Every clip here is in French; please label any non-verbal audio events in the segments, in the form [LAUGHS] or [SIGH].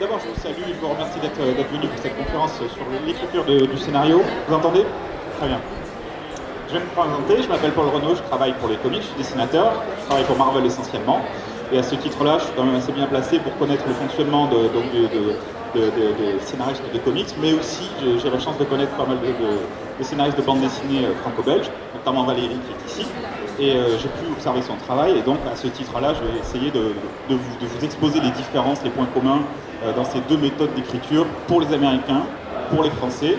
D'abord, je vous salue et je vous remercie d'être d'être venu pour cette conférence sur l'écriture du scénario. Vous entendez? Très bien. Je vais me présenter, je m'appelle Paul Renaud, je travaille pour les comics, je suis dessinateur, je travaille pour Marvel essentiellement. Et à ce titre-là, je suis quand même assez bien placé pour connaître le fonctionnement de, scénaristes de comics, mais aussi j'ai la chance de connaître pas mal de scénaristes de bande dessinée euh, franco-belges, notamment Valérie qui est ici. Et euh, j'ai pu observer son travail, et donc à ce titre-là, je vais essayer de, vous, exposer les différences, les points communs euh, dans ces deux méthodes d'écriture pour les Américains, pour les Français.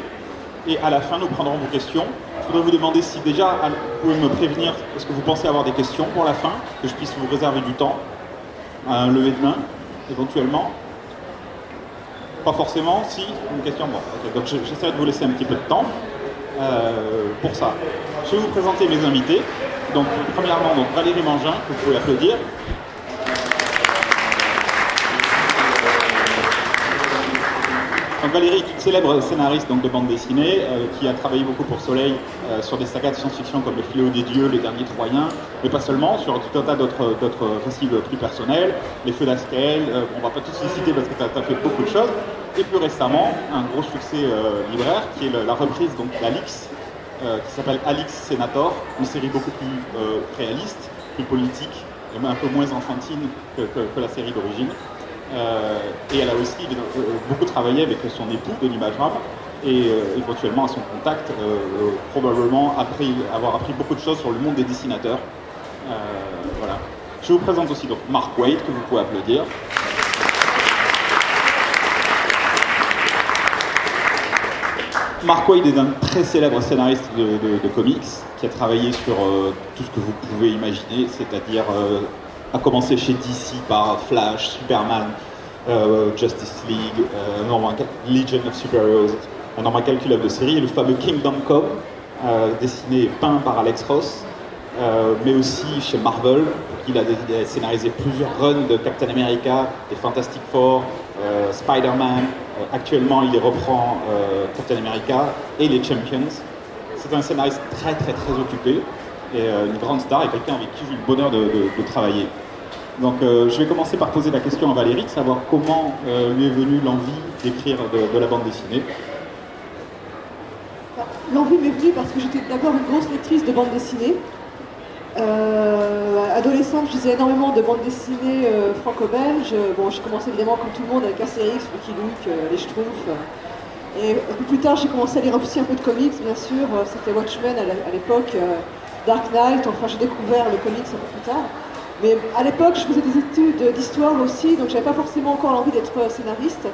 Et à la fin, nous prendrons vos questions. Je voudrais vous demander si déjà, vous pouvez me prévenir, est-ce que vous pensez avoir des questions pour la fin, que je puisse vous réserver du temps, un lever de main, éventuellement? Pas forcément, si, une question, bon. ok. Donc je- j'essaierai de vous laisser un petit peu de temps euh, pour ça. Je vais vous présenter mes invités. Donc premièrement, donc, Valérie Mangin, que vous pouvez applaudir. Donc Valérie célèbre scénariste donc, de bande dessinée euh, qui a travaillé beaucoup pour Soleil euh, sur des sagas de science-fiction comme Le Fléau des Dieux, Les Derniers Troyens, mais pas seulement, sur tout un tas d'autres récits plus personnels, Les Feux d'Askel, euh, on va pas tous les citer parce que tu as, fait beaucoup de choses. Et plus récemment, un gros succès euh, libraire qui est la reprise donc, d'Alix, euh, qui s'appelle Alix Senator, une série beaucoup plus euh, réaliste, plus politique, un peu moins enfantine que, la série d'origine. Euh, et elle a aussi beaucoup travaillé avec son époux, Denis Bajram, et éventuellement à son contact, probablement appris, avoir appris beaucoup de choses sur le monde des dessinateurs. Voilà. Je vous présente aussi donc Mark Wade, que vous pouvez applaudir. Mark Wade est un très célèbre scénariste de, comics qui a travaillé sur euh, tout ce que vous pouvez imaginer, c'est-à-dire euh, a commencé chez DC par Flash, Superman, euh, Justice League, Legion of Superheroes, un nombre incalculable de séries, et le fameux Kingdom Come, dessiné et peint par Alex Ross, mais aussi chez Marvel, pour il a, il a scénarisé plusieurs runs de Captain America, des Fantastic Four, Spider-Man. Euh, actuellement, il reprend euh, Captain America et les Champions. C'est un scénariste très très très occupé et euh, une grande star et quelqu'un avec qui j'ai eu le bonheur de, travailler. Donc je vais commencer par poser la question à Valérie, de savoir comment lui est venue l'envie d'écrire de la bande dessinée. L'envie m'est venue parce que j'étais d'abord une grosse lectrice de bande dessinée. Euh, adolescente, je lisais énormément de bandes dessinées euh, franco-belges. Bon, j'ai commencé évidemment comme tout le monde avec Astérix, Lucky Luke, euh, les Schtroumpfs. Et un peu plus tard, j'ai commencé à lire aussi un peu de comics, bien sûr. C'était Watchmen à l'époque, Dark Knight. Enfin, j'ai découvert le comics un peu plus tard. Mais à l'époque, je faisais des études d'histoire aussi, donc j'avais pas forcément encore l'envie d'être scénariste.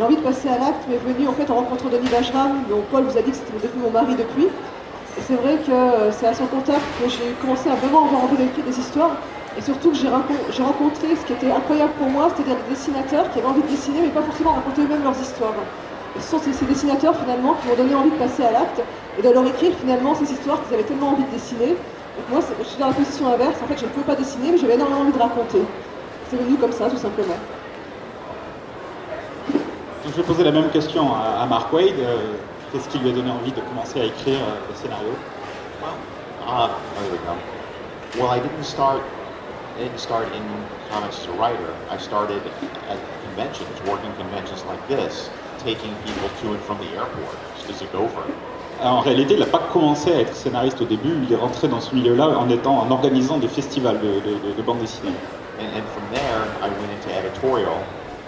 L'envie de passer à l'acte m'est venue en fait en rencontrant Denis Bajram, dont Paul vous a dit que c'était devenu mon mari depuis. C'est vrai que euh, c'est à son contact que j'ai commencé à vraiment avoir envie d'écrire des histoires. Et surtout que j'ai rencontré ce qui était incroyable pour moi, c'est-à-dire des dessinateurs qui avaient envie de dessiner, mais pas forcément raconter eux-mêmes leurs histoires. Et ce sont ces, dessinateurs finalement qui m'ont donné envie de passer à l'acte et de leur écrire finalement ces histoires qu'ils avaient tellement envie de dessiner. Donc moi, je suis dans la position inverse. En fait, je ne pouvais pas dessiner, mais j'avais énormément envie de raconter. C'est venu comme ça, tout simplement. Je vais poser la même question à, à Mark Wade. Euh, Qu'est-ce qui lui a donné envie de commencer à écrire euh, des scénarios Well, uh. Well, I didn't start. I didn't start in comics as a writer. I started at conventions, working conventions like this, taking people to and from the airport just as a gopher. Alors, En réalité, il n'a pas commencé à être scénariste au début, il est rentré dans ce milieu-là en, étant, en organisant des festivals de, de- de- de bande dessinée. And, and from there, I went into editorial,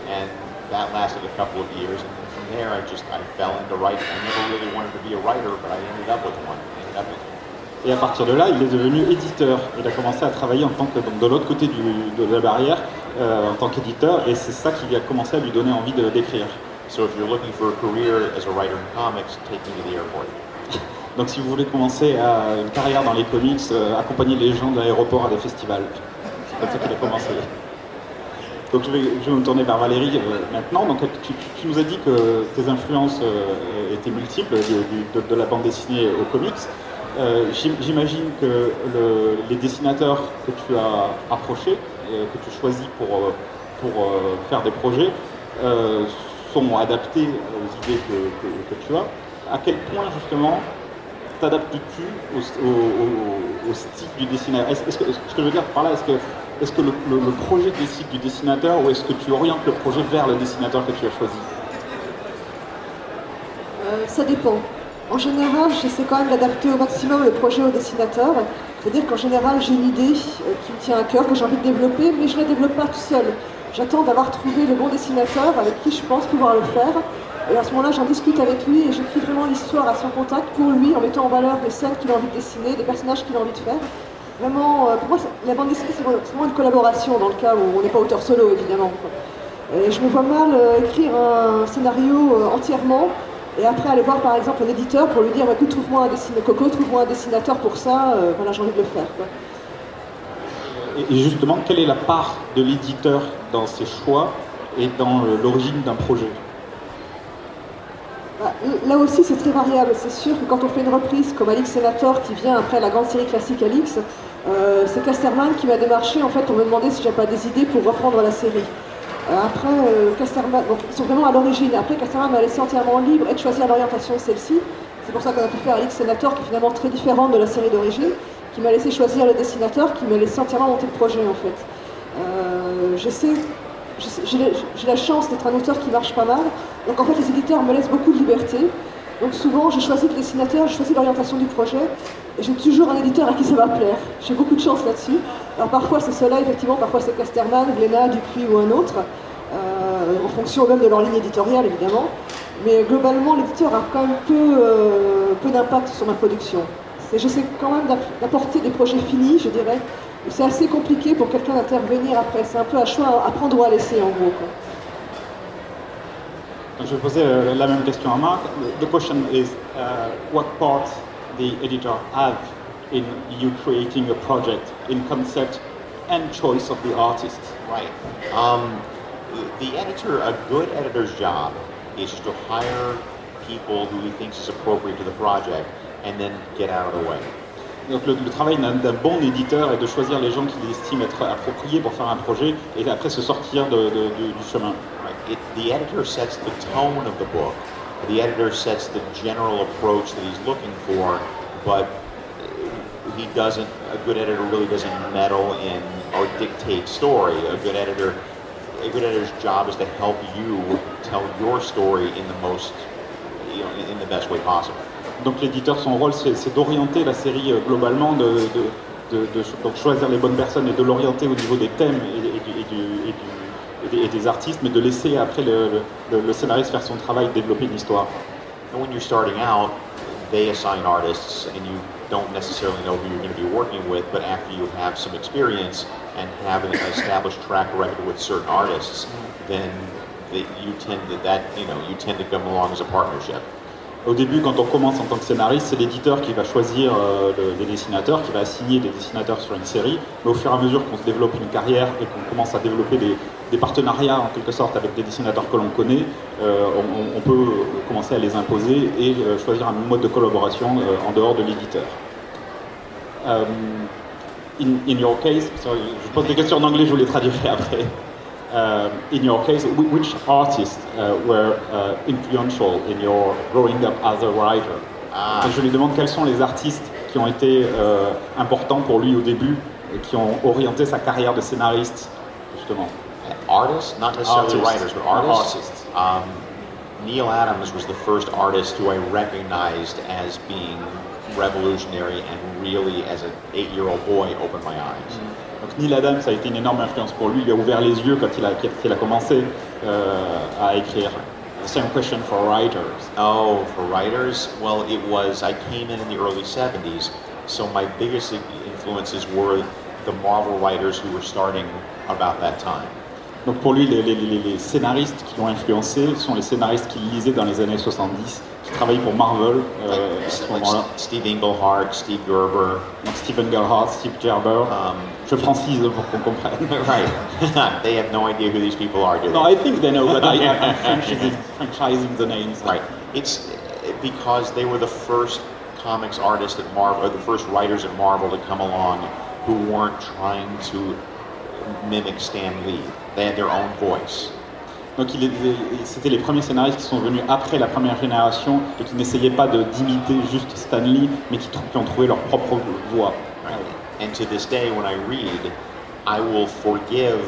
and that lasted a couple of years. And then from there, I just I fell into writing. I never really wanted to be a writer, but I ended up with one. I ended up with Et à partir de là, il est devenu éditeur. Il a commencé à travailler en tant que, donc, de l'autre côté du- de la barrière, euh, en tant qu'éditeur, et c'est ça qui a commencé à lui donner envie d'écrire. So if you're looking for a career as a writer in comics, take me to the airport. [LAUGHS] Donc si vous voulez commencer à une carrière dans les comics, euh, accompagner les gens de l'aéroport à des festivals. C'est comme ça qu'il a commencé. Donc je vais, me tourner vers Valérie euh, maintenant. Donc tu, nous as dit que tes influences euh, étaient multiples, de, la bande dessinée aux comics. Euh, j'im- J'imagine que le- les dessinateurs que tu as approchés, que tu choisis pour, pour faire des projets, sont adaptés aux idées que, tu as. À quel point justement t'adaptes-tu au, style du dessinateur Est-ce est-ce que, ce que je veux dire par là, est-ce que, est-ce que le, projet décide du dessinateur ou est-ce que tu orientes le projet vers le dessinateur que tu as choisi Euh, ça dépend. En général, j'essaie quand même d'adapter au maximum le projet au dessinateur. C'est-à-dire qu'en général, j'ai une idée euh, qui me tient à cœur, que j'ai envie de développer, mais je ne la développe pas tout seul. J'attends d'avoir trouvé le bon dessinateur avec qui je pense pouvoir le faire. Et à ce moment-là, j'en discute avec lui et j'écris vraiment l'histoire à son contact pour lui en mettant en valeur des scènes qu'il a envie de dessiner, des personnages qu'il a envie de faire. Vraiment, euh, pour moi, la bande dessinée, c'est vraiment- une collaboration dans le cas où on n'est pas auteur solo, évidemment. Et je me vois mal euh, écrire un scénario euh, entièrement et après aller voir par exemple un éditeur pour lui dire écoute trouve-moi un dessinateur, Coco, trouve-moi un dessinateur pour ça, voilà j'ai envie de le faire. Et justement, quelle est la part de l'éditeur dans ses choix et dans l'origine d'un projet? Bah, Là aussi, c'est très variable. C'est sûr que quand on fait une reprise comme Alix Senator, qui vient après la grande série classique Alix, euh, c'est Casterman qui m'a démarché en fait pour me demander si j'avais pas des idées pour reprendre la série. Euh, après, euh, Casterman, donc ils sont vraiment à l'origine. Après, Casterman m'a laissé entièrement libre et de choisir l'orientation de celle-ci. C'est pour ça qu'on a pu faire Alix Senator, qui est finalement très différente de la série d'origine, qui m'a laissé choisir le dessinateur, qui m'a laissé entièrement monter le projet en fait. J'essaie j'ai la chance d'être un auteur qui marche pas mal. Donc en fait, les éditeurs me laissent beaucoup de liberté. Donc souvent, je choisis le dessinateur, je choisis l'orientation du projet. Et j'ai toujours un éditeur à qui ça va plaire. J'ai beaucoup de chance là-dessus. Alors parfois c'est cela, effectivement, parfois c'est Casterman, Glénat, Dupuis ou un autre, euh, en fonction même de leur ligne éditoriale, évidemment. Mais globalement, l'éditeur a quand même peu, euh, peu d'impact sur ma production. C'est- J'essaie quand même d'app- d'apporter des projets finis, je dirais. C'est assez compliqué pour quelqu'un d'intervenir après. C'est un peu un choix à prendre ou à laisser, en gros. quoi. Donc, je vais poser euh, la même question à Marc. The question is, uh, what part the editor have in you creating a project in concept and choice of the artist? Right. Um, the editor, a good editor's job is to hire people who he thinks is appropriate to the project and then get out of the way. Donc le, le travail d'un bon éditeur est de choisir les gens qu'il estime être appropriés pour faire un projet et après se sortir de- de- de- du chemin. It, the editor sets the tone of the book. The editor sets the general approach that he's looking for, but he doesn't. A good editor really doesn't meddle in or dictate story. A good editor, a good editor's job is to help you tell your story in the most, you know, in the best way possible. Donc l'éditeur, son rôle, c'est d'orienter la série euh, globalement, de, choisir les bonnes personnes et de l'orienter au niveau des thèmes et, des, artistes, mais de laisser après le scénariste faire son travail, développer une histoire. And when you're starting out, they assign artists, and you don't necessarily know who you're going to be working with. But after you have some experience and have an established track record with certain artists, then the, you tend to that you know you tend to come along as a partnership. Au début, quand on commence en tant que scénariste, c'est l'éditeur qui va choisir euh, le- des dessinateurs, qui va assigner des dessinateurs sur une série. Mais au fur et à mesure qu'on se développe une carrière et qu'on commence à développer des, partenariats en quelque sorte avec des dessinateurs que l'on connaît, euh, on, peut commencer à les imposer et euh, choisir un mode de collaboration en dehors de l'éditeur. In, in your case, sorry, je pose des questions en anglais, je vous les traduirai après. Uh, in your case, which artists uh, were uh, influential in your growing up as a writer? Ah. Je lui demande quels sont les artistes qui ont été euh, importants pour lui au début et qui ont orienté sa carrière de scénariste, justement. Artists, not necessarily Artists. writers, but artists. artists. Um, Neil Adams was the first artist who I recognized as being revolutionary and really, as an eight-year-old boy, opened my eyes. Donc Neil Adams a été une énorme influence pour lui, il a ouvert les yeux quand il a, quand il a commencé euh, à écrire. Same question for writers. Oh, for writers, well, it was, I came in in the early 70s, so my biggest influences were the Marvel writers who were starting about that time. Donc pour lui, les, les- les- les scénaristes qui l'ont influencé sont les scénaristes qu'il lisait dans les années 70, qui travaillaient pour Marvel euh, Like, à ce like moment-là. Steve Englehart, Steve Gerber. Donc Stephen Gerhardt, Steve Gerber. Um, Je francise pour qu'on comprenne. [LAUGHS] right. [LAUGHS] they have no idea who these people are, do they? No, I think they know, but I, I'm [LAUGHS] franchising, franchising the names. Right. It's because they were the first comics artists at Marvel, or the first writers at Marvel to come along who weren't trying to mimic Stan Lee. They had their own voice. Donc c'était les premiers scénaristes qui sont venus après la première génération et qui n'essayaient pas d'imiter juste Stanley, mais qui, qui, ont trouvé leur propre voix. Right. And to this day, when I read, I will forgive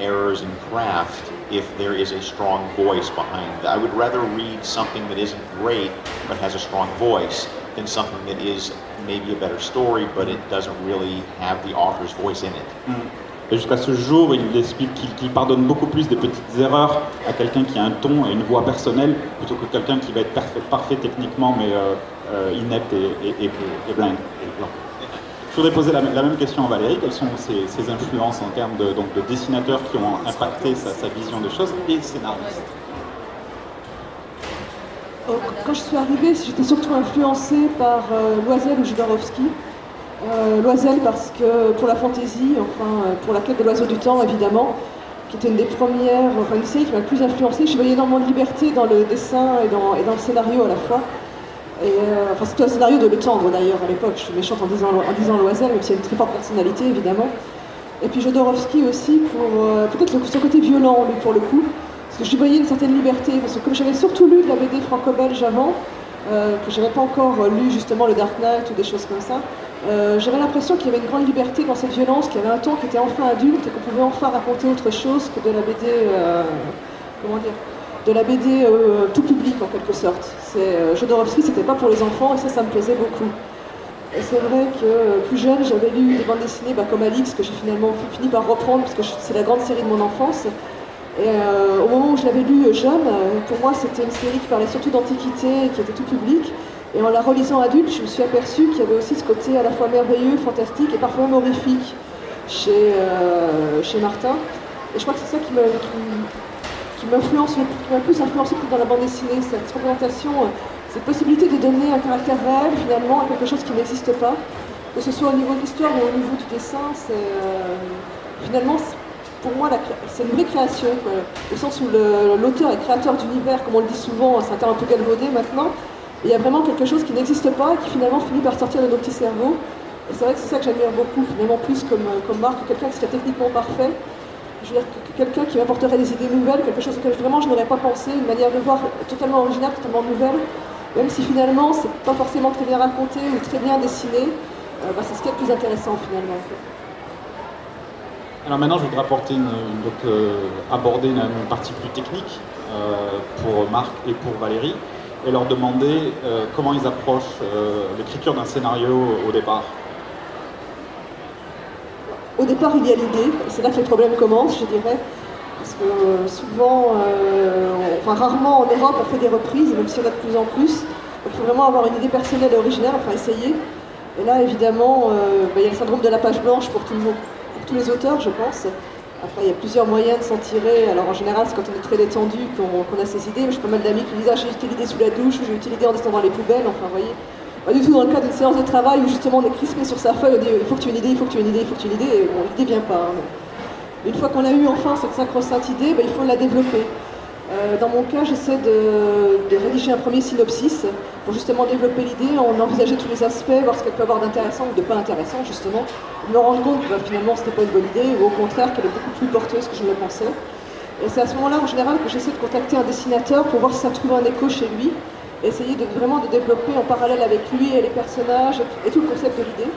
errors in craft if there is a strong voice behind it. I would rather read something that isn't great but has a strong voice than something that is maybe a better story but it doesn't really have the author's voice in it. Mm. Et jusqu'à ce jour, il explique qu'il pardonne beaucoup plus des petites erreurs à quelqu'un qui a un ton et une voix personnelle plutôt que quelqu'un qui va être parfait, techniquement mais euh, euh, inepte et, et. Je voudrais poser la, même question à Valérie. Quelles sont ses, influences en termes de, dessinateurs qui ont impacté sa, vision des choses et scénaristes? Euh, Quand je suis arrivée, j'étais surtout influencée par euh, ou Jodorowsky. Euh, Loisel parce que pour la fantaisie, enfin euh, pour la quête de l'oiseau du temps évidemment, qui était une des premières, enfin une série qui m'a le plus influencée. Je voyais énormément de liberté dans le dessin et dans, le scénario à la fois. Euh, enfin, c'était un scénario de Le Tendre d'ailleurs à l'époque. Je suis méchante en disant, en Loisel, même s'il y a une très forte personnalité évidemment. Et puis Jodorowsky aussi pour euh, peut-être son côté violent lui pour le coup. Parce que je voyais une certaine liberté. Parce que comme j'avais surtout lu de la BD franco-belge avant, que j'avais pas encore lu justement le Dark Knight ou des choses comme ça, euh, j'avais l'impression qu'il y avait une grande liberté dans cette violence, qu'il y avait un ton qui était enfin adulte et qu'on pouvait enfin raconter autre chose que de la BD, euh, comment dire, de la BD euh, tout public en quelque sorte. Jodorowsky, c'était pas pour les enfants et ça, ça me plaisait beaucoup. Et c'est vrai que plus jeune, j'avais lu des bandes dessinées bah, comme Alix, que j'ai finalement fini par reprendre parce que c'est la grande série de mon enfance. Et au moment où je l'avais lu jeune, pour moi, c'était une série qui parlait surtout d'antiquité, qui était tout public. Et en la relisant adulte, je me suis aperçue qu'il y avait aussi ce côté à la fois merveilleux, fantastique et parfois même horrifique chez, euh, chez Martin. Et je crois que c'est ça qui m'a qui, plus influencé dans la bande dessinée, cette représentation, cette possibilité de donner un caractère réel finalement à quelque chose qui n'existe pas, que ce soit au niveau de l'histoire ou au niveau du dessin, euh, finalement pour moi c'est une vraie création, quoi. au sens où l'auteur est créateur d'univers, comme on le dit souvent, c'est un terme un peu galvaudé maintenant, il y a vraiment quelque chose qui n'existe pas, qui finalement finit par sortir de nos petits cerveaux. Et c'est vrai que c'est ça que j'admire beaucoup, finalement, plus comme, comme Marc, quelqu'un qui serait techniquement parfait. Je veux dire, quelqu'un qui m'apporterait des idées nouvelles, quelque chose auquel vraiment je n'aurais pas pensé, une manière de voir totalement originale, totalement nouvelle. Même si finalement, c'est pas forcément très bien raconté ou très bien dessiné, euh, bah, c'est ce qui est le plus intéressant finalement. Alors maintenant, je voudrais apporter une, donc, euh, aborder une, partie plus technique euh, pour Marc et pour Valérie et leur demander euh, comment ils approchent euh, l'écriture d'un scénario au départ. Au départ, il y a l'idée, c'est là que les problèmes commencent, je dirais. Parce que euh, souvent, enfin rarement en Europe, on fait des reprises, même si on a de plus en plus. il faut vraiment avoir une idée personnelle et originale, enfin essayer. Et là, évidemment, bah, il y a le syndrome de la page blanche pour, tout le monde, pour tous les auteurs, je pense. Après, il y a plusieurs moyens de s'en tirer. Alors, en général, c'est quand on est très détendu qu'on qu a ces idées. J'ai pas mal d'amis qui disent Ah, j'ai eu l'idée sous la douche, ou j'ai eu en descendant les poubelles. Enfin, vous voyez. Pas du tout dans le cadre d'une séance de travail où justement on est crispé sur sa feuille, on dit il faut que tu aies une idée, il faut que tu aies une idée, il faut que tu aies une idée. Et bon, l'idée vient pas. Hein. Une fois qu'on a eu enfin cette sacro-sainte idée, ben, il faut la développer. Euh, dans mon cas, j'essaie de, rédiger un premier synopsis pour justement développer l'idée, en envisager tous les aspects, voir ce qu'elle peut avoir d'intéressant ou de pas intéressant, justement. Me rendre compte que bah, finalement, c'était pas une bonne idée, ou au contraire, qu'elle est beaucoup plus porteuse que je le pensais. Et c'est à ce moment-là, en général, que j'essaie de contacter un dessinateur pour voir si ça trouve un écho chez lui, et essayer de, vraiment de développer en parallèle avec lui et les personnages et tout le concept de l'idée.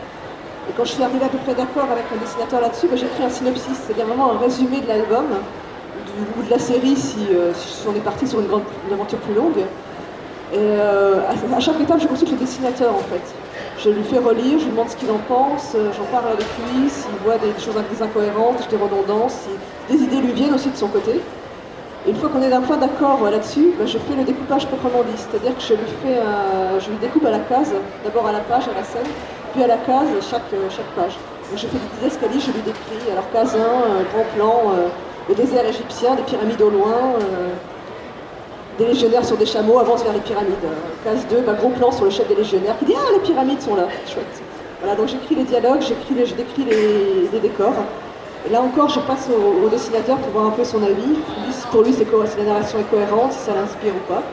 Et quand je suis arrivée à peu près d'accord avec un dessinateur là-dessus, bah, j'ai écrit un synopsis, c'est-à-dire vraiment un résumé de l'album ou de la série si, euh, si on est parti sur une, grande, aventure plus longue. Et euh, à, chaque étape, je consulte le dessinateur en fait. Je lui fais relire, je lui demande ce qu'il en pense, euh, j'en parle avec lui, s'il voit des, des, choses des incohérences, des redondances, si des idées lui viennent aussi de son côté. Et une fois qu'on est d'un point d'accord là-dessus, ben, je fais le découpage proprement dit, c'est-à-dire que je lui, découpe à la case, d'abord à la page, à la scène, puis à la case, chaque, chaque page. Je fais des escaliers, je lui décris, alors case 1, euh, grand plan, le désert égyptien, des pyramides au loin, euh, des légionnaires sur des chameaux avancent vers les pyramides. Case 2, bah, gros plan sur le chef des légionnaires qui dit Ah, les pyramides sont là, chouette. Voilà, donc j'écris les dialogues, j'écris les, décris les, décors. Et là encore, je passe au, dessinateur pour voir un peu son avis. Pour lui, c'est si la narration est cohérente, si ça l'inspire ou pas.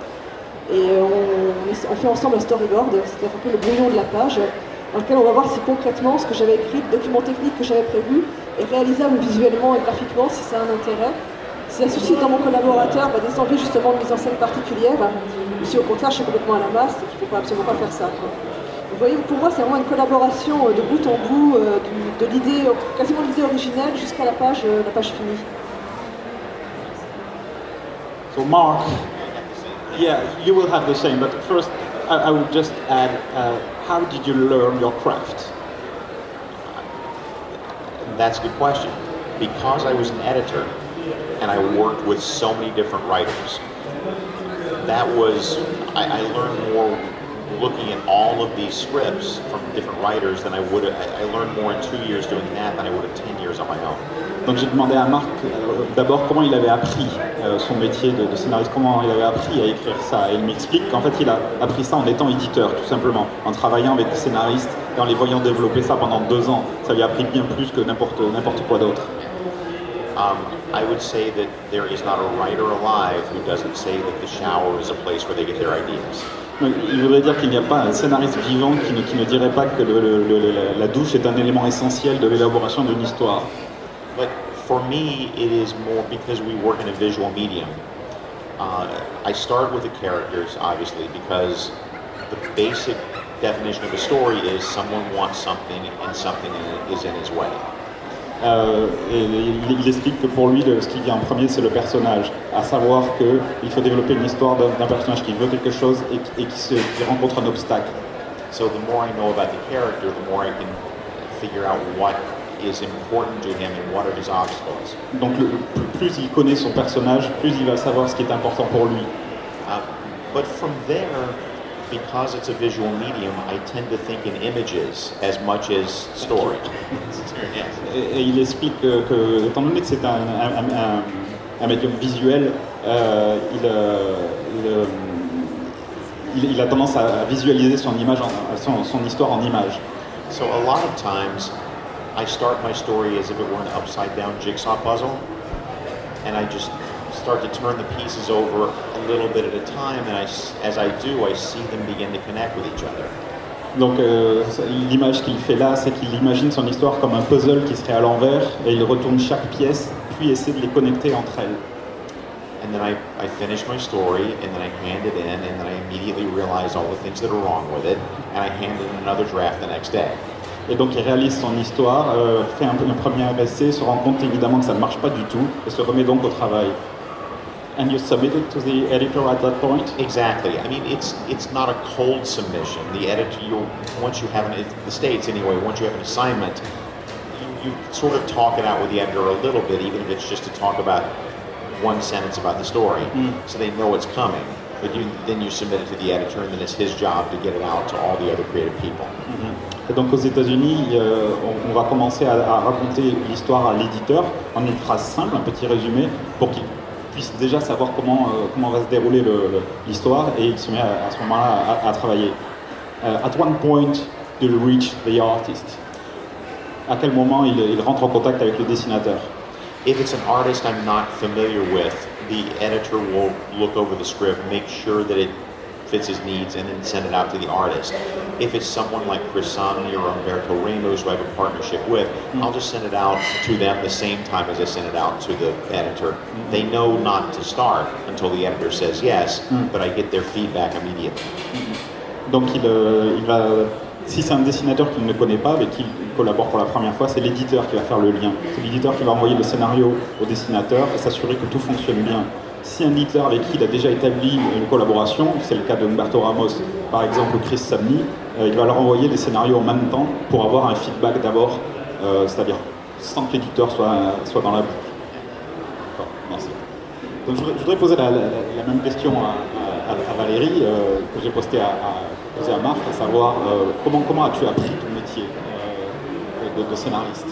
Et on, on, fait ensemble un storyboard, c'est-à-dire un peu le brouillon de la page, dans lequel on va voir si concrètement ce que j'avais écrit, le document technique que j'avais prévu, est réalisable visuellement et graphiquement, si ça a un intérêt. si ça suscite dans mon collaborateur bah, des envies justement de mise en scène particulière, ou si au contraire je suis complètement à la masse et qu'il ne faut absolument pas faire ça. Vous voyez, pour moi c'est vraiment une collaboration de bout en bout, de l'idée, quasiment l'idée originelle jusqu'à la page, la page finie. So Mark, yeah, you will have the same, but first I, I would just add, uh, how did you learn your craft? That's a good question. Because I was an editor and I worked with so many different writers, that was, I, I learned more looking at all of these scripts from different writers than I would have, I learned more in two years doing that than I would have 10 years on my own. Donc j'ai demandé à Marc euh, d'abord comment il avait appris euh, son métier de, de, scénariste, comment il avait appris à écrire ça. Et il m'explique qu'en fait il a appris ça en étant éditeur, tout simplement, en travaillant avec des scénaristes et en les voyant développer ça pendant deux ans. Ça lui a appris bien plus que n'importe quoi d'autre. Um, I would say that there is not a writer alive who doesn't say that the shower is a place where they get their ideas. Il voudrait dire qu'il n'y a pas un scénariste vivant qui ne, qui ne dirait pas que le, le, le, la douche est un élément essentiel de l'élaboration d'une histoire. But for me, it is more because we work in a visual medium. Uh, I start with the characters, obviously, because the basic definition of a story is someone wants something and something is in his way. Euh, et il, il, explique que pour lui, le, ce qui vient en premier, c'est le personnage, à savoir qu'il faut développer une histoire d'un personnage qui veut quelque chose et, et qui, se, qui, rencontre un obstacle. So the more I know about the character, the more I can figure out what is important to him and what are his obstacles. Donc le, plus il connaît son personnage, plus il va savoir ce qui est important pour lui. Uh, but from there, because it's a visual medium, I tend to think in images as much as story. [LAUGHS] et, et, il explique que, que, étant donné que c'est un, un, un, un, médium visuel, euh, il, euh, euh, il, il, a tendance à visualiser son, image en, son, son histoire en images. So a lot of times, I start my story as if it were an upside down jigsaw puzzle, and I just start to turn the pieces over a little bit at a time, and I, as I do, I see them begin to connect with each other. Donc euh, l'image qu'il fait là, c'est qu'il imagine son histoire comme un puzzle qui serait à l'envers, et il retourne chaque pièce, puis essaie de les connecter entre elles. And then I, I finish my story, and then I hand it in, and then I immediately realize all the things that are wrong with it, and I hand in another draft the next day. Et donc il réalise son histoire, euh, fait un, un premier essai, se rend compte évidemment que ça ne marche pas du tout, et se remet donc au travail. And you submit it to the editor at that point? Exactly. I mean, it's it's not a cold submission. The editor, you once you have an, the states anyway, once you have an assignment, you, you sort of talk it out with the editor a little bit, even if it's just to talk about one sentence about the story, mm. so they know it's coming. But you, then you submit it to the editor, and then it's his job to get it out to all the other creative people. Mm -hmm. Et donc aux États-Unis, euh, on, on, va commencer à, à raconter l'histoire à l'éditeur en une phrase simple, un petit résumé, pour qu'il puisse déjà savoir comment, euh, comment va se dérouler l'histoire et il se met à, à ce moment-là à, à, travailler. Uh, at one point, do you reach the artist? À quel moment il, il rentre en contact avec le dessinateur? If it's an artist I'm not familiar with, the editor will look over the script, make sure that it fits his needs, and then send it out to the artist. If it's someone like Chris Somni or Umberto Ramos, who I have a partnership with, mm-hmm. I'll just send it out to them the same time as I send it out to the editor. Mm-hmm. They know not to start until the editor says yes, mm-hmm. but I get their feedback immediately. Mm-hmm. Donc il, euh, il va, si c'est un dessinateur qu'il ne connaît pas, avec qui collabore pour la première fois, c'est l'éditeur qui va faire le lien. C'est l'éditeur qui va envoyer le scénario au dessinateur et s'assurer que tout fonctionne bien. Si un éditeur avec qui il a déjà établi une collaboration, c'est le cas de Humberto Ramos par exemple, Chris Samney, euh, il va leur envoyer des scénarios en même temps pour avoir un feedback d'abord, euh, c'est-à-dire sans que l'éditeur soit, dans la boucle. merci. Je, voudrais, poser la, même question à, Valérie euh, que j'ai à, à, à Marc, à savoir comment, as-tu appris ton métier de scénariste?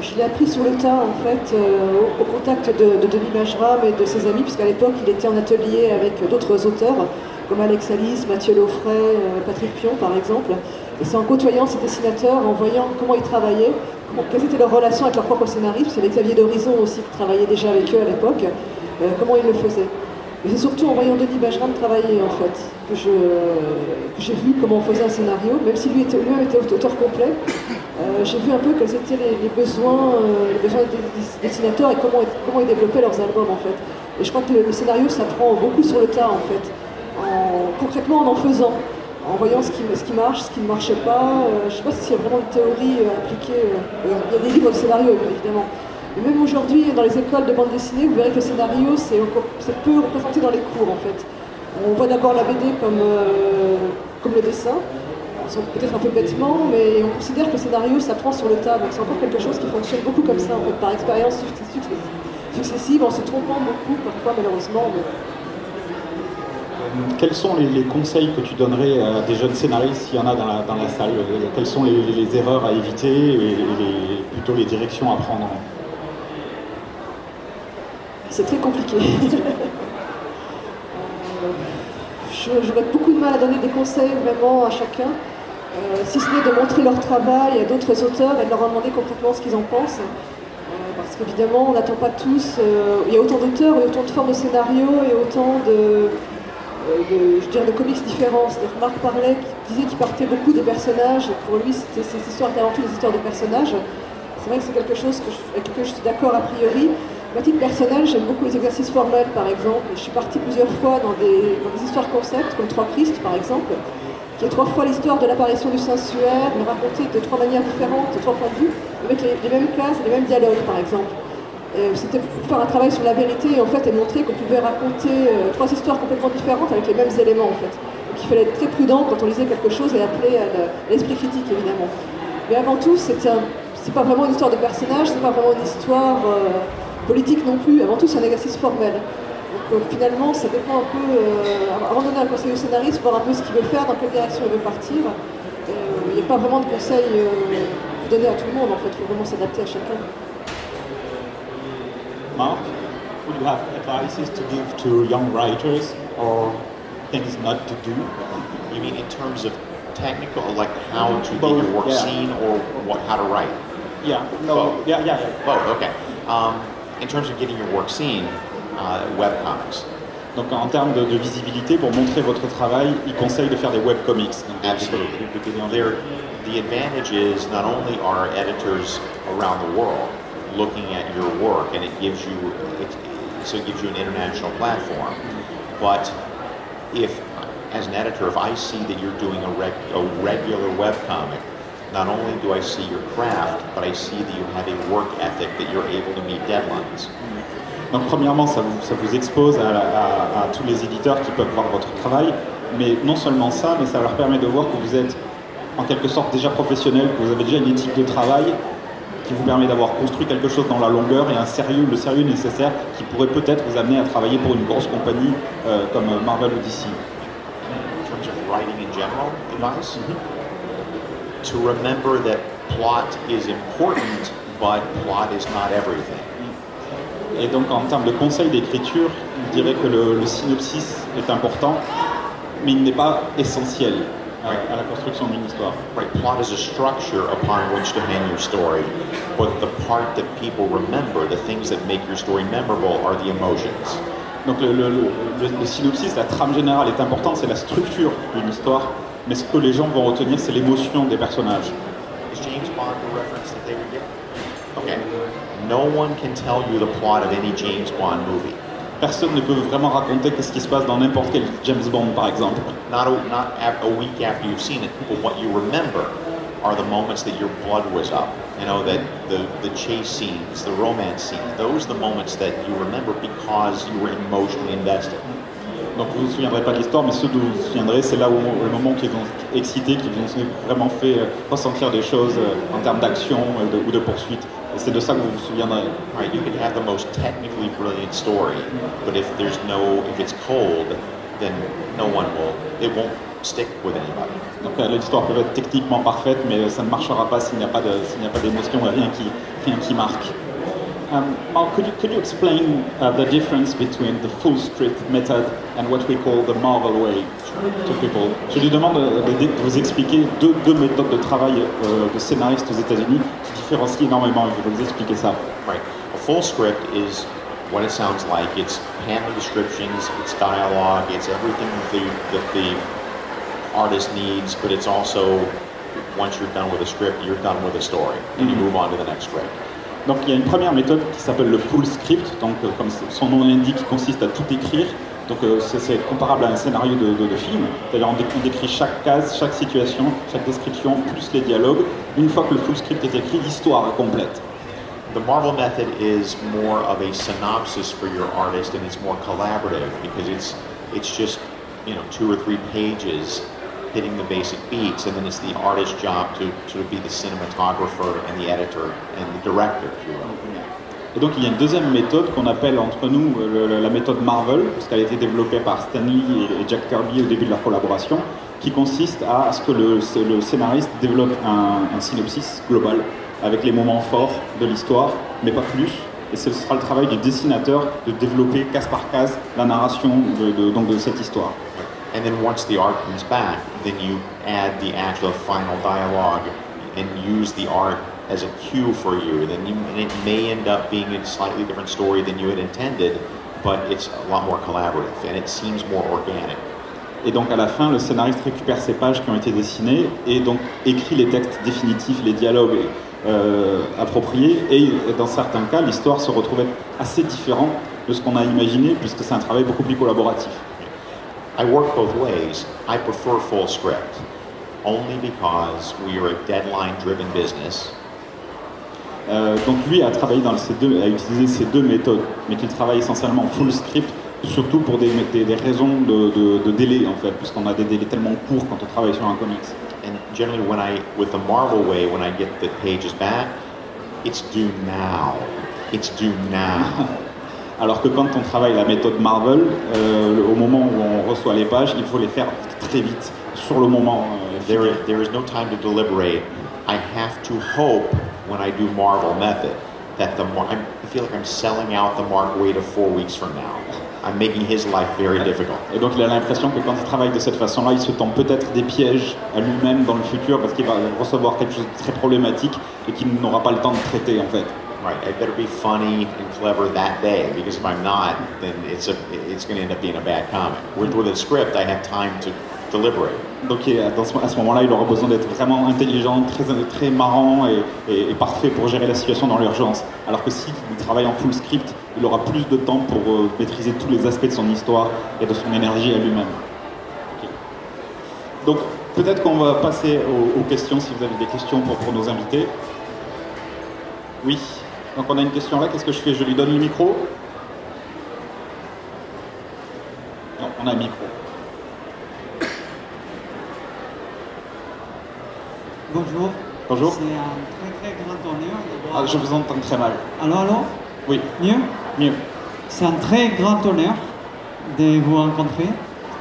Je l'ai appris sur le tas, en fait, euh, au, contact de, Denis Majram et de ses amis, puisqu'à l'époque, il était en atelier avec d'autres auteurs, comme Alex Alice, Mathieu Laufray, euh, Patrick Pion, par exemple. Et c'est en côtoyant ces dessinateurs, en voyant comment ils travaillaient, quelles étaient leurs relations avec leurs propres scénaristes, c'est Xavier d'Horizon aussi qui travaillait déjà avec eux à l'époque, euh, comment ils le faisaient. Et c'est surtout en voyant Denis Bajram travailler, en fait, que, j'ai vu comment on faisait un scénario, même si lui-même était, était auteur complet. Euh, j'ai vu un peu quels étaient les, besoins, euh, les besoins des dessinateurs et comment, comment ils développaient leurs albums en fait. Et je crois que le, scénario s'apprend beaucoup sur le tas en fait, concrètement en en faisant, en voyant ce qui, ce qui marche, ce qui ne marche pas. je ne sais pas s'il y a vraiment une théorie appliquée. il y a des livres de scénario évidemment. Et même aujourd'hui, dans les écoles de bande dessinée, vous verrez que le scénario, c'est peu représenté dans les cours en fait. On voit d'abord la BD comme, comme le dessin, peut-être un peu bêtement, mais on considère que le scénario s'apprend sur le tas, donc c'est encore quelque chose qui fonctionne beaucoup comme ça, en fait, par expérience successive, en se trompant beaucoup, parfois malheureusement. Euh, quels sont les, conseils que tu donnerais à des jeunes scénaristes, s'il y en a dans la, dans la salle? Quelles sont les, erreurs à éviter et plutôt les directions à prendre? C'est très compliqué. [LAUGHS] Euh, j'aurais beaucoup de mal à donner des conseils vraiment à chacun. Euh, si ce n'est de montrer leur travail à d'autres auteurs et de leur demander concrètement ce qu'ils en pensent. Euh, parce qu'évidemment, on n'attend pas tous. Euh, il y a autant d'auteurs et autant de formes de scénarios et autant de, je dirais, de comics différents. C'est-à-dire Marc parlait, disait qu'il partait beaucoup des personnages. Pour lui, c'était ces histoires étaient avant tout des histoires de personnages. C'est vrai que c'est quelque chose que je, avec lequel je suis d'accord a priori. À titre personnel, j'aime beaucoup les exercices formels, par exemple. Je suis partie plusieurs fois dans des, dans des histoires concepts, comme Trois Christ, par exemple qui est trois fois l'histoire de l'apparition du Saint-Suaire, mais racontée de trois manières différentes, de trois points de vue, avec les, mêmes cases, les mêmes dialogues par exemple. C'était pour faire un travail sur la vérité et en fait et montrer qu'on pouvait raconter euh, trois histoires complètement différentes avec les mêmes éléments en fait. Donc il fallait être très prudent quand on lisait quelque chose et appeler à l'esprit critique évidemment. Mais avant tout, c'est pas vraiment une histoire de personnage, c'est pas vraiment une histoire euh, politique non plus. Avant tout, c'est un exercice formel. Donc finalement, ça dépend un peu, euh, avant de donner un conseil au scénariste, voir un peu ce qu'il veut faire, dans quelle direction il veut partir. Euh, il n'y a pas vraiment de conseils euh, donner à tout le monde, en fait, il faut vraiment s'adapter à chacun. Mark, would you have advices to give to young writers or things not to do? You mean in terms of technical, like how to Both, get your work yeah. seen or what, how to write? Yeah, no, Both. yeah, yeah, yeah. Both, okay. Um, in terms of getting your work seen, webcomics. Donc en termes de, de, visibilité, pour montrer votre travail, il conseille de faire des webcomics. Absolutely. the advantage is not only are editors around the world looking at your work, and it gives you it, so it gives you an international platform, but if as an editor, if I see that you're doing a, reg, a regular webcomic, not only do I see your craft, but I see that you have a work ethic that you're able to meet deadlines. Donc premièrement, ça vous, expose à, tous les éditeurs qui peuvent voir votre travail, mais non seulement ça, mais ça leur permet de voir que vous êtes en quelque sorte déjà professionnel, que vous avez déjà une éthique de travail qui vous permet d'avoir construit quelque chose dans la longueur et un sérieux, le sérieux nécessaire qui pourrait peut-être vous amener à travailler pour une grosse compagnie euh, comme Marvel ou DC. In terms of writing in general, advice, to remember that plot is important, but plot is not everything. Et donc en termes de conseils d'écriture, je dirais que le, synopsis est important, mais il n'est pas essentiel à, la construction d'une histoire. Right, plot is a structure upon which to hang your story, but the part that people remember, the things that make your story memorable, are the emotions. Donc le, le synopsis, la trame générale est importante, c'est la structure d'une histoire, mais ce que les gens vont retenir, c'est l'émotion des personnages. James Bond reference that they would get? Okay. No one can tell you the plot of any James Bond movie. Personne ne peut vraiment raconter qu'est-ce qui se passe dans n'importe quel James Bond, par exemple. Not a, not a week after you've seen it, but what you remember are the moments that your blood was up. You know, that the, the chase scenes, the romance scenes, those are the moments that you remember because you were emotionally invested. Donc vous ne vous souviendrez pas de l'histoire, mais ceux dont vous vous souviendrez, c'est là où le moment qui vous ont excité, qui vous ont vraiment fait euh, ressentir des choses euh, en termes d'action euh, ou de poursuite. C'est de ça que vous vous souviendrez. Right, you can have the most technically brilliant story, but if there's no, if it's cold, then no one will, it won't stick with anybody. Donc l'histoire peut être techniquement parfaite, mais ça ne marchera pas s'il n'y a pas d'émotion, rien qui, rien qui marque. Um, Mark, could you, could you explain uh, the difference between the full script method and what we call the Marvel way to people? Je lui demande de, de vous expliquer deux, deux, méthodes de travail euh, de scénaristes aux États-Unis énormément. Je vais vous expliquer ça. Right. A full script is what it sounds like. It's panel descriptions, it's dialogue, it's everything that the, that the artist needs, but it's also once you're done with a script, you're done with a story, and you Mhm. move on to the next script. Donc il y a une première méthode qui s'appelle le full script, donc euh, comme son nom l'indique, consiste à tout écrire. Donc euh, c'est comparable à un scénario de, de- de film, c'est-à-dire on, dé- on décrit chaque case, chaque situation, chaque description, plus les dialogues. Une fois que le full script est écrit, l'histoire est complète. The Marvel method is more of a synopsis for your artist, and it's more collaborative because it's it's just you know two or three pages hitting the basic beats, and then it's the artist's job to to be the cinematographer and the editor and the director, if you will. Et donc il y a une deuxième méthode qu'on appelle entre nous euh, la méthode Marvel, parce qu'elle a été développée par Stan Lee et Jack Kirby au début de leur collaboration, qui consiste à ce que le, scénariste développe un, synopsis global avec les moments forts de l'histoire, mais pas plus. Et ce sera le travail du dessinateur de développer case par case la narration de, donc de cette histoire. And then once the art comes back, then you add the actual final dialogue and use the art as a cue for you. Then you, and it may end up being a slightly different story than you had intended, but it's a lot more collaborative and it seems more organic. Et donc à la fin, le scénariste récupère ces pages qui ont été dessinées et donc écrit les textes définitifs, les dialogues euh, appropriés. Et dans certains cas, l'histoire se retrouve être assez différente de ce qu'on a imaginé puisque c'est un travail beaucoup plus collaboratif. I work both ways. I prefer full script only because we are a deadline driven business Euh, donc lui a travaillé dans ces deux, a utilisé ces deux méthodes, mais qu'il travaille essentiellement en full script, surtout pour des, des- des raisons de, de- de délai en fait, puisqu'on a des délais tellement courts quand on travaille sur un comics. And generally, when I, with the Marvel way, when I get the pages back, it's due now. It's due now. [LAUGHS] Alors que quand on travaille la méthode Marvel, euh, au moment où on reçoit les pages, il faut les faire très vite, sur le moment. euh, there, is, there is no time to deliberate. I have to hope when I do Marvel method that the Mar- I'm, I feel like I'm selling out the Mark Waid of four weeks from now. I'm making his life very difficult. Et donc il a l'impression que quand il travaille de cette façon-là, il se tend peut-être des pièges à lui-même dans le futur parce qu'il va recevoir quelque chose de très problématique et qu'il n'aura pas le temps de traiter en fait. Right, I better be funny and clever that day because if I'm not, then it's a it's going to end up being a bad comic. With, with a script, I have time to Donc à ce moment-là, il aura besoin d'être vraiment intelligent, très, marrant et, parfait pour gérer la situation dans l'urgence. Alors que s'il travaille en full script, il aura plus de temps pour euh, maîtriser tous les aspects de son histoire et de son énergie à lui-même. Donc peut-être qu'on va passer aux, aux questions si vous avez des questions pour, pour nos invités. Oui. Donc on a une question là. Qu'est-ce que je fais? Je lui donne le micro? Non, on a un micro. Bonjour. Bonjour. C'est un très très grand honneur de Ah, voir. je vous entends très mal. Allô, allô Oui, Mieux mieux. C'est un très grand honneur de vous rencontrer.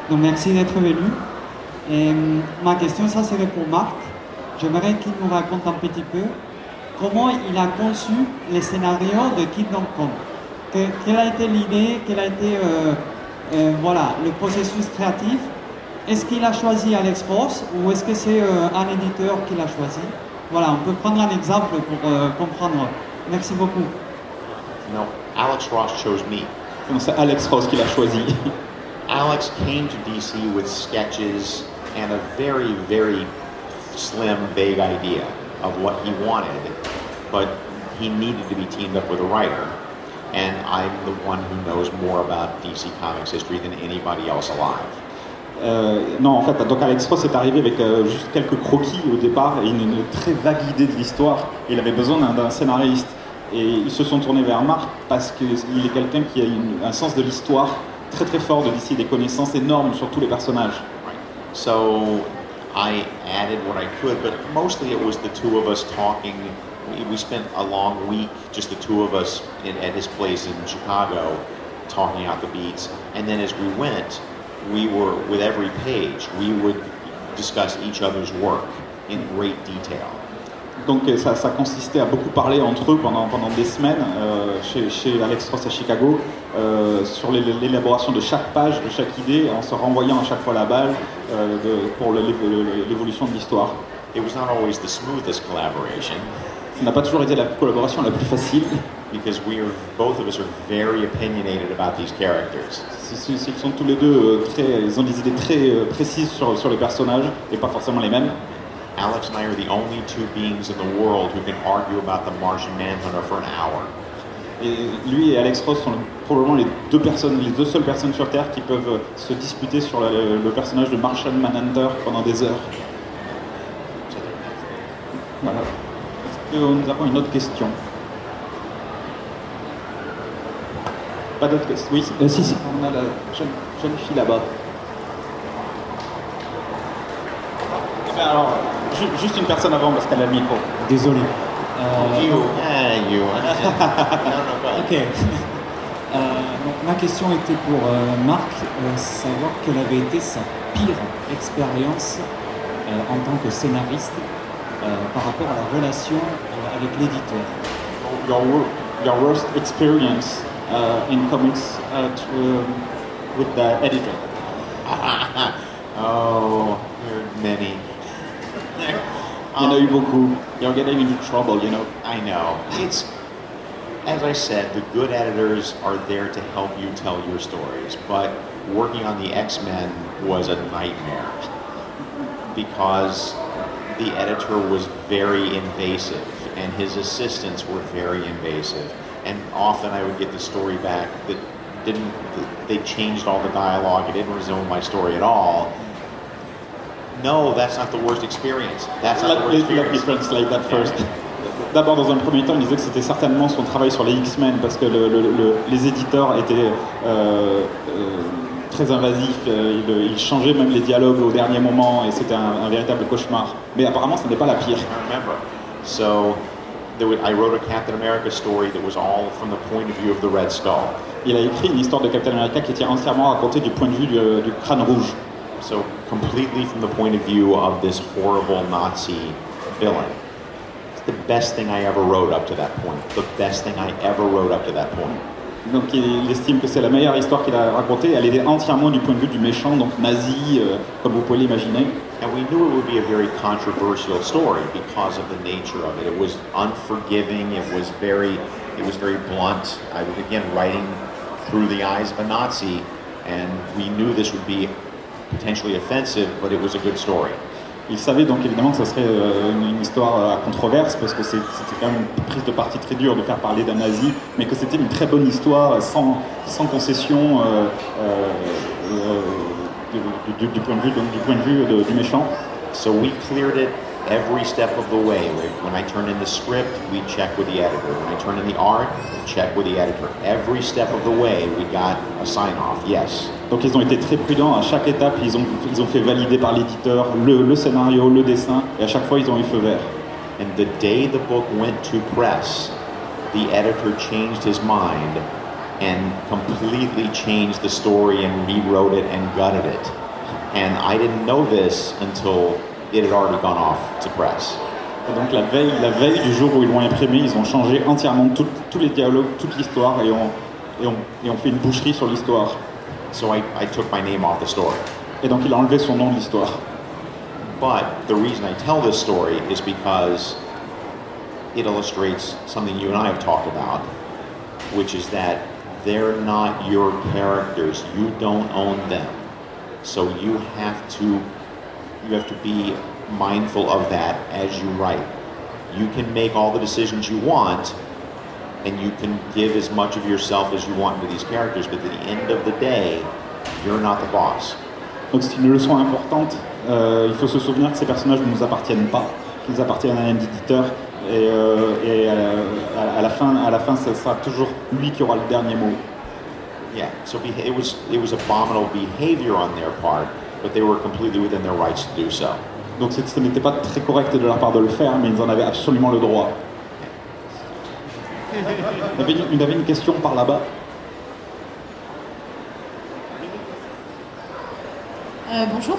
Donc merci d'être venu. Et hum, ma question, ça serait pour Marc. J'aimerais qu'il nous raconte un petit peu comment il a conçu les scénarios de Kingdom Come. Que- quelle a été l'idée Quel a été euh, euh, voilà, le processus créatif Est-ce qu'il a choisi Alex Ross ou est-ce que c'est euh, un éditeur qui l'a choisi? Voilà, on peut prendre un exemple pour euh, comprendre. Merci beaucoup. No, Alex Ross chose me. Non, C'est Alex Ross qui l'a choisi? Alex came to DC with sketches and a very, very slim, vague idea of what he wanted, but he needed to be teamed up with a writer. And I'm the one who knows more about DC Comics history than anybody else alive. Euh, non, en fait, donc Alex Ross est arrivé avec euh, juste quelques croquis au départ et une, très vague idée de l'histoire. Il avait besoin d'un- scénariste. Et ils se sont tournés vers Marc parce qu'il est quelqu'un qui a un sens de l'histoire très très fort de DC, des connaissances énormes sur tous les personnages. Right. So I added what I could, but mostly it was the two of us talking. We spent a long week, just the two of us in, at his place in Chicago, talking out the beats. And then as we went, we were, with every page, we would discuss each other's work in great detail. Donc euh, ça, ça consistait à beaucoup parler entre eux pendant, pendant des semaines euh, chez, chez Alex Ross à Chicago euh, sur l'é- l'élaboration de chaque page, de chaque idée, en se renvoyant à chaque fois la balle euh, de- pour l'évolution de l'histoire. It was not always the smoothest collaboration Ça n'a pas toujours été la collaboration la plus facile. because we are, both of us are very opinionated about these characters. C'est- c'est- Ils sont tous les deux euh, très, ils ont des idées très euh, précises sur, sur les personnages et pas forcément les mêmes. Alex and I are the only two beings in the world who can argue about the Martian Manhunter for an hour. Et lui et Alex Ross sont probablement les deux personnes, les deux seules personnes sur Terre qui peuvent euh, se disputer sur le, le personnage de Martian Manhunter pendant des heures. Voilà. Que nous avons une autre question Pas d'autres questions Oui, Euh, si, si. on a la jeune, jeune fille là-bas. Eh bien, alors, ju- juste une personne avant parce qu'elle a le micro. Désolé. Euh, You, ah, no, go ahead. Ok. [LAUGHS] Euh, donc, ma question était pour euh, Marc, euh, savoir quelle avait été sa pire expérience euh, en tant que scénariste euh, par rapport à la relation euh, avec l'éditeur. your, your worst experience uh, in comics uh, to, with the editor. [LAUGHS] oh, there are many. Il y en a beaucoup. You're getting into trouble, you know. I know. It's, as I said, the good editors are there to help you tell your stories, but working on the X Men was a nightmare because the editor was very invasive and his assistants were very invasive. And often I would get the story back that didn't, they changed all the dialogue, it didn't resume my story at all. No, that's not the worst experience. That's not the worst let, let me experience. translate that first. D'abord, dans un premier temps, il disait que c'était certainement son travail sur les X-Men parce que le- le- le- les éditeurs étaient euh, euh, très invasifs. euh, Ils, ils changeaient même les dialogues au dernier moment et c'était un, un véritable cauchemar. Mais apparemment, ce n'est pas la pire. I remember. So there wa- I wrote a Captain America story that was all from the point of view of the Red Skull. Il a écrit une histoire de Captain America qui était entièrement racontée du point de vue du, du crâne rouge. So completely from the point of view of this horrible Nazi villain. It's the best thing I ever wrote up to that point. The best thing I ever wrote up to that point. Donc il, estime que c'est la meilleure histoire qu'il a racontée. Elle était entièrement du point de vue du méchant, donc nazi, euh, comme vous pouvez l'imaginer. And we knew it would be a very controversial story because of the nature of it. It was unforgiving. It was very, it was very blunt. I was again writing through the eyes of a Nazi, and we knew this would be potentially offensive, but it was a good story. Il savait donc évidemment que ce serait euh, une, histoire à controverse parce que c'était quand même une prise de parti très dure de faire parler d'un nazi, mais que c'était une très bonne histoire sans, sans concession euh, euh, euh, du, du- du point de vue, donc, du, point de vue de- du méchant. So we cleared it every step of the way. When I turned in the script, we check with the editor. When I turned in the art, we check with the editor. Every step of the way, we got a sign off. Yes. Donc ils ont été très prudents à chaque étape, ils ont, ils ont fait valider par l'éditeur le, le scénario, le dessin, et à chaque fois ils ont eu feu vert. And the day the book went to press, the editor changed his mind and completely changed the story and rewrote it and gutted it. And I didn't know this until it had already gone off to press. Et donc la veille, la veille du jour où ils l'ont imprimé, ils ont changé entièrement tout- tous les dialogues, toute l'histoire, et ont, et, ont, et ont fait une boucherie sur l'histoire. So I, I took my name off the story. Et donc il a enlevé son nom de l'histoire. But the reason I tell this story is because it illustrates something you and I have talked about, which is that they're not your characters. You don't own them. So you have to you have to be mindful of that as you write. You can make all the decisions you want and you can give as much of yourself as you want to these characters, but at the end of the day, you're not the boss. Donc c'est une leçon importante. Euh, il faut se souvenir que ces personnages ne nous appartiennent pas, qu'ils appartiennent à un éditeur. Et, euh, et, euh, à, la fin, à la fin, ce sera toujours lui qui aura le dernier mot. Yeah, so it was it was abominable behavior on their part, but they were completely within their rights to do so. Donc ce n'était pas très correct de leur part de le faire, mais ils en avaient absolument le droit. Il avait une, il avait une question par là-bas. Euh, bonjour.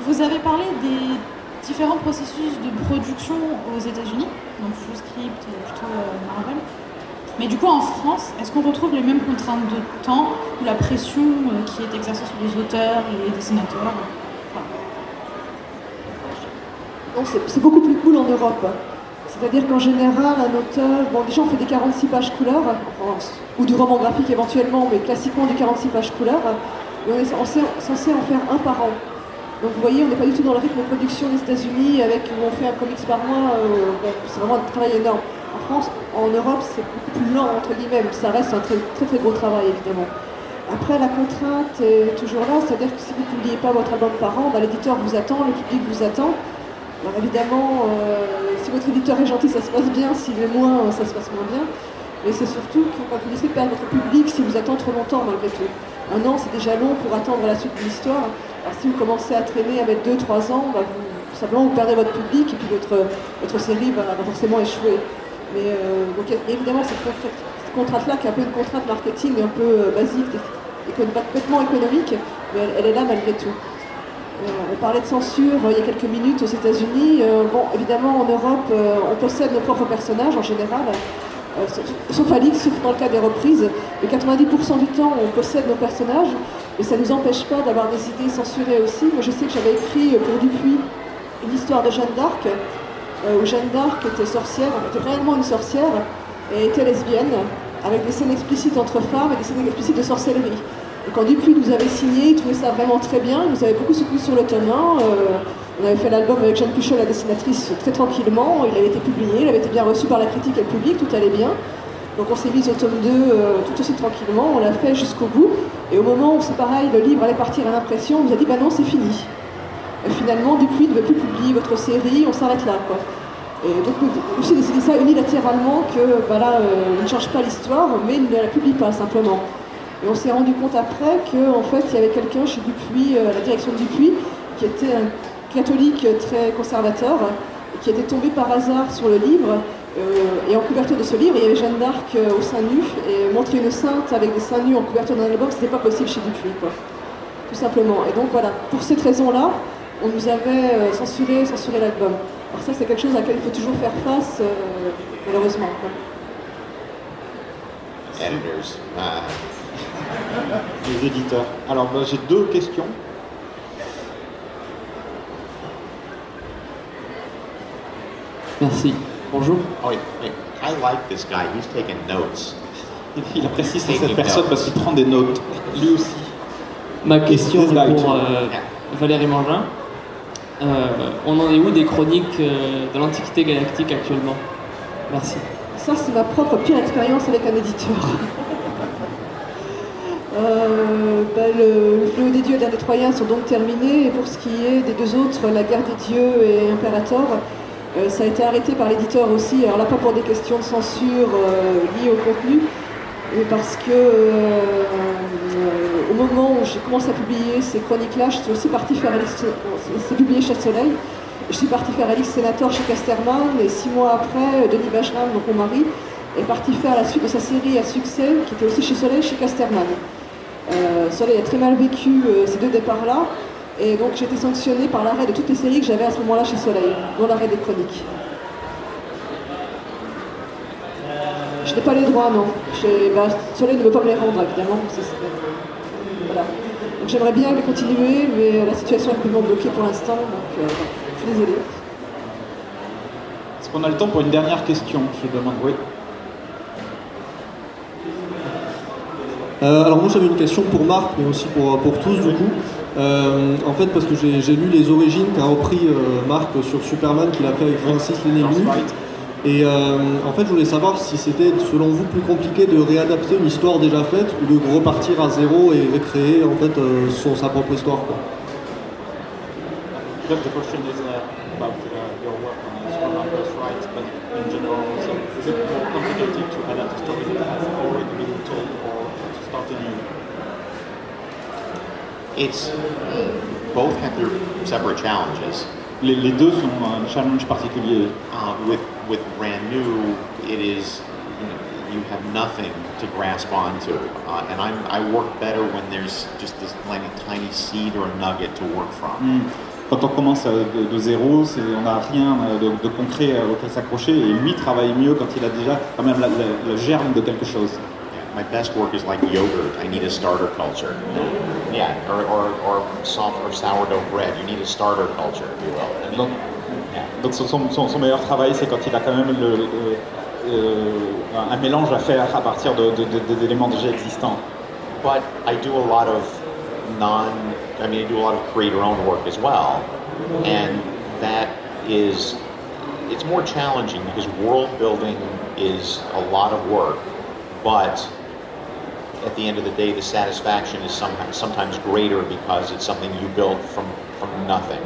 Vous avez parlé des différents processus de production aux États-Unis, donc full script et plutôt euh, Marvel. Mais du coup, en France, est-ce qu'on retrouve les mêmes contraintes de temps ou la pression euh, qui est exercée sur les auteurs et les dessinateurs? C'est beaucoup plus cool en Europe. C'est-à-dire qu'en général, un auteur, bon, déjà on fait des 46 pages couleurs, ou du roman graphique éventuellement, mais classiquement du 46 pages couleurs, et on est censé, en faire un par an. Donc vous voyez, on n'est pas du tout dans le rythme de production des États-Unis avec où on fait un comics par mois. euh, c'est vraiment un travail énorme. En France, en Europe, c'est beaucoup plus lent entre guillemets, ça reste un très très, très gros travail évidemment. Après, la contrainte est toujours là, c'est-à-dire que si vous ne publiez pas votre album par an, bah, l'éditeur vous attend, le public vous attend. Alors évidemment, euh, si votre éditeur est gentil, ça se passe bien, s'il est moins, ça se passe moins bien. Mais c'est surtout que quand vous laissez perdre votre public, si vous attendez trop longtemps malgré tout. Un an, c'est déjà long pour attendre la suite de l'histoire. Alors si vous commencez à traîner avec 2-3 ans, bah, vous, simplement vous perdez votre public et puis votre, série va, forcément échouer. Mais euh, évidemment, cette, contrainte- cette contrainte-là, qui est un peu une contrainte marketing un peu euh, basique, complètement économique, mais elle est là malgré tout. Euh, on parlait de censure euh, il y a quelques minutes aux États-Unis. Euh, bon, évidemment, en Europe, on possède nos propres personnages en général, euh, sauf, Alix, sauf dans le cas des reprises. Mais 90% du temps, on possède nos personnages, mais ça ne nous empêche pas d'avoir des idées censurées aussi. Moi, je sais que j'avais écrit pour Dupuis une histoire de Jeanne d'Arc, où Jeanne d'Arc était sorcière, était réellement une sorcière, et était lesbienne, avec des scènes explicites entre femmes et des scènes explicites de sorcellerie. Quand Dupuis nous avait signé, il trouvait ça vraiment très bien, il nous avait beaucoup soutenu sur le 1. euh, on avait fait l'album avec Jeanne Puchol, la dessinatrice, très tranquillement, il avait été publié, il avait été bien reçu par la critique et le public, tout allait bien. Donc on s'est mis au tome 2 euh, tout aussi tranquillement, on l'a fait jusqu'au bout. Et au moment où c'est pareil, le livre allait partir à l'impression, on nous a dit bah non c'est fini. Et finalement, Dupuis ne veut plus publier votre série, on s'arrête là. Quoi. Et donc nous avons décidé ça unilatéralement que bah là, euh, ne change pas l'histoire, mais il ne la publie pas simplement. Et on s'est rendu compte après qu'en fait, il y avait quelqu'un chez Dupuis, euh, à la direction de Dupuis, qui était un catholique très conservateur, qui était tombé par hasard sur le livre. euh, et en couverture de ce livre, il y avait Jeanne d'Arc euh, au sein nu, et montrer une sainte avec des seins nus en couverture d'un album, c'était pas possible chez Dupuis, quoi. Tout simplement. Et donc voilà, pour cette raison-là, on nous avait euh, censuré, censuré l'album. Alors ça, c'est quelque chose à laquelle il faut toujours faire face, euh, malheureusement. quoi. Les éditeurs. Alors, bah, j'ai deux questions. Merci. Bonjour. oh, wait, wait. I like this guy. He's taking notes. [LAUGHS] Il apprécie cette personne parce qu'il prend des notes. Lui aussi. Ma question est pour euh, Valérie Mangin. Euh, on en est où des chroniques euh, de l'Antiquité galactique actuellement? Merci. Ça, c'est ma propre pire expérience avec un éditeur. [LAUGHS] Euh, le, fléau des dieux et des Troyens sont donc terminés. Et pour ce qui est des deux autres, la guerre des dieux et Imperator, euh, ça a été arrêté par l'éditeur aussi. Alors là, pas pour des questions de censure euh, liées au contenu, mais parce que au moment où j'ai commencé à publier ces chroniques-là, je suis aussi partie faire bon, c'est- publié Soleil. Je suis faire Alix Sénator chez Casterman et six mois après, Denis Bajram, donc mon mari, est parti faire la suite de sa série à succès, qui était aussi chez Soleil, chez Casterman. Euh, Soleil a très mal vécu euh, ces deux départs-là, et donc j'ai été sanctionnée par l'arrêt de toutes les séries que j'avais à ce moment-là chez Soleil, dont l'arrêt des chroniques. Je n'ai pas les droits, non. Bah, Soleil ne veut pas me les rendre, évidemment. Voilà. Donc j'aimerais bien les continuer, mais la situation est complètement bloquée pour l'instant, donc euh, je suis désolée. Est-ce qu'on a le temps pour une dernière question Je demande. Oui. Euh, alors moi j'avais une question pour Marc, mais aussi pour, pour tous du coup. Euh, en fait parce que j'ai lu les origines qu'a repris euh, Marc sur Superman qu'il a fait avec Francis Right. Et en fait je voulais savoir si c'était selon vous plus compliqué de réadapter une histoire déjà faite ou de repartir à zéro et recréer en fait son, sa propre histoire. Quoi. The the question is uh, about uh, your work on uh, Superman First Right, but in general also, is it more complicated to adapt a story that has already been told or to start anew? It's both have their separate challenges. Les, les deux sont un challenge particulier. Uh, with with brand new, it is you, know, you have nothing to grasp onto, uh, and I'm, I work better when there's just this like a tiny seed or a nugget to work from. Hmm. Quand on commence euh, de, de zéro, on n'a rien euh, de, de concret euh, auquel s'accrocher et lui travaille mieux quand il a déjà quand même la- la- le germe de quelque chose. My best work is like yogurt. I need a starter culture. Yeah, or, or, or soft or sourdough bread. You need a starter culture, if you will. I mean, Donc, yeah. donc son, son- son- meilleur travail, c'est quand il a quand même le- le- euh, un mélange à faire à partir de- de- de- d'éléments déjà existants. But I do a lot of non, I mean, I do a lot of creator-owned work as well, and that is, it's more challenging because world building is a lot of work, but at the end of the day, the satisfaction is sometimes, sometimes greater because it's something you built from, from nothing.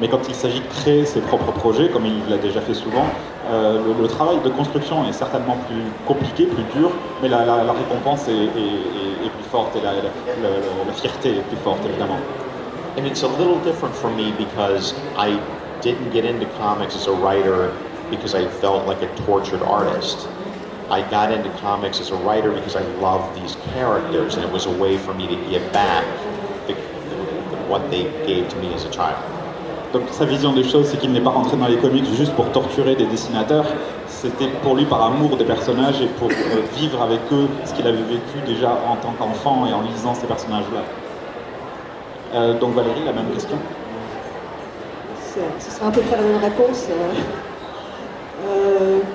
Mais quand il s'agit de créer ses propres projets, comme il l'a déjà fait souvent, euh, le, le, travail de construction est certainement plus compliqué, plus dur, mais la, la, la récompense est, est, est, plus forte et la, la, fierté est plus forte, évidemment. And it's a little different for me because I didn't get into comics as a writer because I felt like a tortured artist. I got into comics as a writer because I loved these characters and it was a way for me to give back the, what they gave to me as a child. Donc sa vision des choses, c'est qu'il n'est pas rentré dans les comics juste pour torturer des dessinateurs, c'était pour lui par amour des personnages et pour euh, vivre avec eux ce qu'il avait vécu déjà en tant qu'enfant et en lisant ces personnages-là. Euh, donc Valérie, la même question? Ce sera à peu près la même réponse. Euh, [LAUGHS]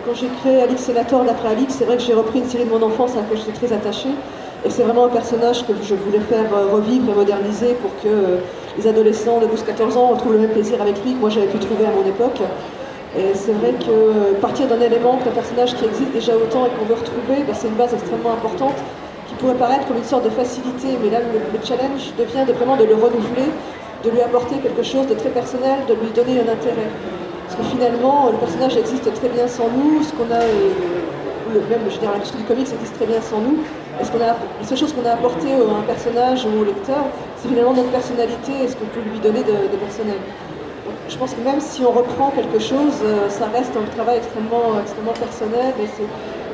quand j'ai créé Alix Senator d'après Alix, c'est vrai que j'ai repris une série de mon enfance à laquelle j'étais très attachée. Et c'est vraiment un personnage que je voulais faire revivre et moderniser pour que les adolescents de 12-14 ans retrouvent le même plaisir avec lui que moi j'avais pu trouver à mon époque. Et c'est vrai que partir d'un élément, d'un personnage qui existe déjà autant et qu'on veut retrouver, ben, c'est une base extrêmement importante qui pourrait paraître comme une sorte de facilité, mais là le, challenge devient de vraiment de le renouveler, de lui apporter quelque chose de très personnel, de lui donner un intérêt. Que finalement, le personnage existe très bien sans nous, ce qu'on a, le, même dire, l'industrie du comics existe très bien sans nous, et ce qu'on a, les seules choses qu'on a apportées à un personnage ou au lecteur, c'est finalement notre personnalité et ce qu'on peut lui donner de, personnel. Je pense que même si on reprend quelque chose, euh, ça reste un travail extrêmement, extrêmement personnel et,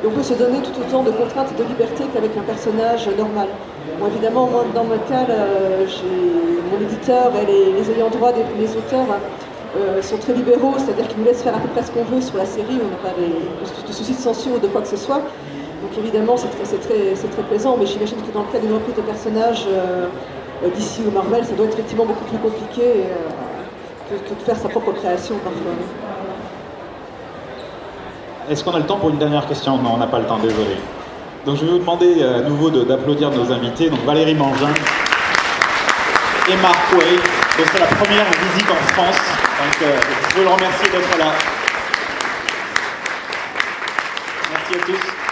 on peut se donner tout autant de contraintes et de liberté qu'avec un personnage normal. Bon, évidemment, moi, dans mon cas, euh, mon éditeur et les, les ayants droit des, les auteurs euh, sont très libéraux, c'est-à-dire qu'ils nous laissent faire à peu près ce qu'on veut sur la série, on n'a pas de, soucis de censure ou de quoi que ce soit. Donc évidemment, c'est très, très, très, plaisant, mais j'imagine que dans le cas d'une reprise de personnages euh, d'ici ou Marvel, ça doit être effectivement beaucoup plus compliqué euh, que, de faire sa propre création parfois. Est-ce qu'on a le temps pour une dernière question? Non, on n'a pas le temps, désolé. Donc je vais vous demander euh, à nouveau d'applaudir nos invités, donc Valérie Mangin et Marc Way. C'est la première visite en France, donc euh, je veux le remercier d'être là. Merci à tous.